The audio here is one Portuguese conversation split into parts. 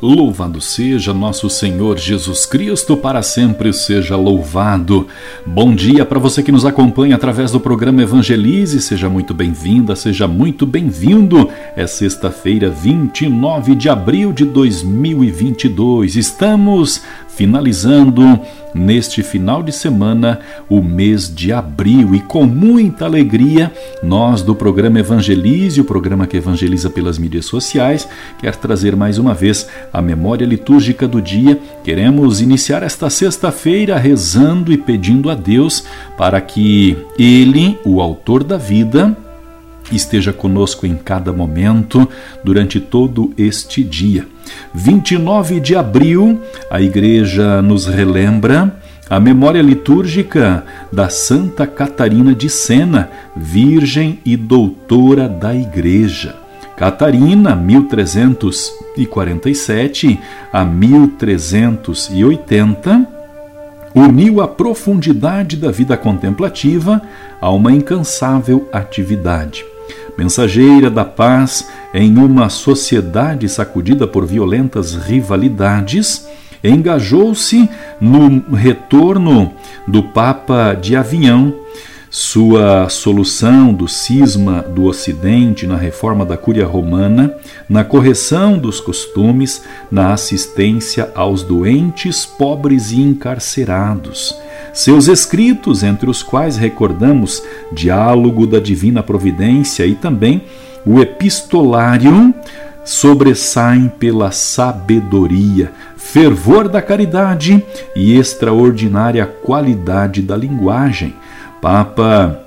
Louvado seja nosso Senhor Jesus Cristo, para sempre seja louvado. Bom dia para você que nos acompanha através do programa Evangelize, seja muito bem-vinda, seja muito bem-vindo. É sexta-feira, 29 de abril de 2022. Estamos finalizando neste final de semana o mês de abril e com muita alegria nós do programa Evangelize, o programa que evangeliza pelas mídias sociais, quer trazer mais uma vez a memória litúrgica do dia. Queremos iniciar esta sexta-feira rezando e pedindo a Deus para que ele, o autor da vida, esteja conosco em cada momento durante todo este dia. 29 de abril, a igreja nos relembra a memória litúrgica da Santa Catarina de Sena, virgem e doutora da igreja. Catarina, 1347 a 1380, uniu a profundidade da vida contemplativa a uma incansável atividade mensageira da paz em uma sociedade sacudida por violentas rivalidades, engajou-se no retorno do Papa de Avião, sua solução do cisma do Ocidente na reforma da Cúria Romana, na correção dos costumes, na assistência aos doentes, pobres e encarcerados seus escritos, entre os quais recordamos Diálogo da Divina Providência e também o Epistolário, sobressaem pela sabedoria, fervor da caridade e extraordinária qualidade da linguagem. Papa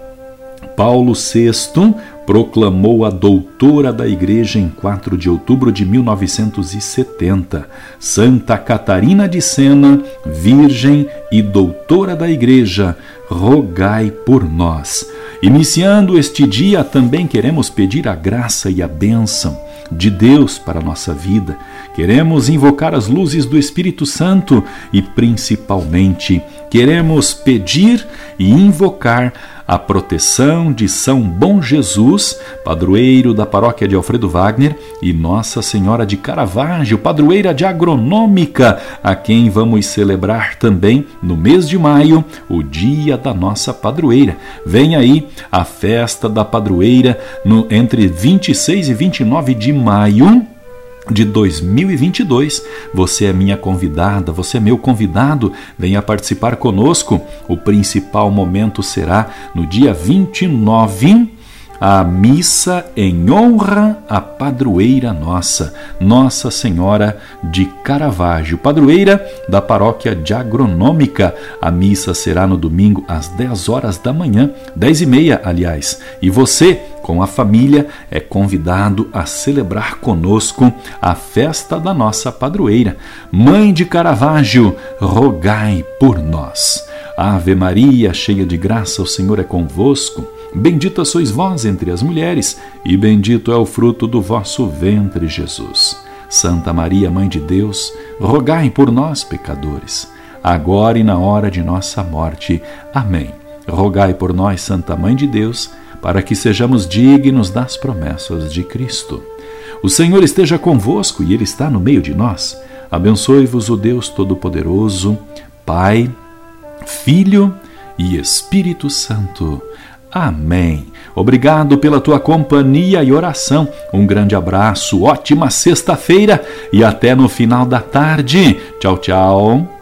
Paulo VI proclamou a doutora da Igreja em 4 de outubro de 1970, Santa Catarina de Sena, Virgem e doutora da Igreja, rogai por nós. Iniciando este dia, também queremos pedir a graça e a bênção de Deus para a nossa vida. Queremos invocar as luzes do Espírito Santo e, principalmente, queremos pedir e invocar a proteção de São Bom Jesus, padroeiro da paróquia de Alfredo Wagner, e Nossa Senhora de Caravaggio, padroeira de Agronômica, a quem vamos celebrar também no mês de maio, o dia da nossa padroeira. Vem aí a festa da padroeira no, entre 26 e 29 de maio de 2022. Você é minha convidada, você é meu convidado. Venha participar conosco. O principal momento será no dia 29 a missa em honra à padroeira nossa, Nossa Senhora de Caravaggio, padroeira da paróquia de Agronômica. A missa será no domingo às 10 horas da manhã, 10 e meia, aliás. E você, com a família, é convidado a celebrar conosco a festa da nossa padroeira. Mãe de Caravaggio, rogai por nós. Ave Maria, cheia de graça, o Senhor é convosco. Bendita sois vós entre as mulheres, e bendito é o fruto do vosso ventre, Jesus. Santa Maria, Mãe de Deus, rogai por nós, pecadores, agora e na hora de nossa morte. Amém. Rogai por nós, Santa Mãe de Deus, para que sejamos dignos das promessas de Cristo. O Senhor esteja convosco e Ele está no meio de nós. Abençoe-vos o Deus Todo-Poderoso, Pai, Filho e Espírito Santo. Amém. Obrigado pela tua companhia e oração. Um grande abraço, ótima sexta-feira e até no final da tarde. Tchau, tchau.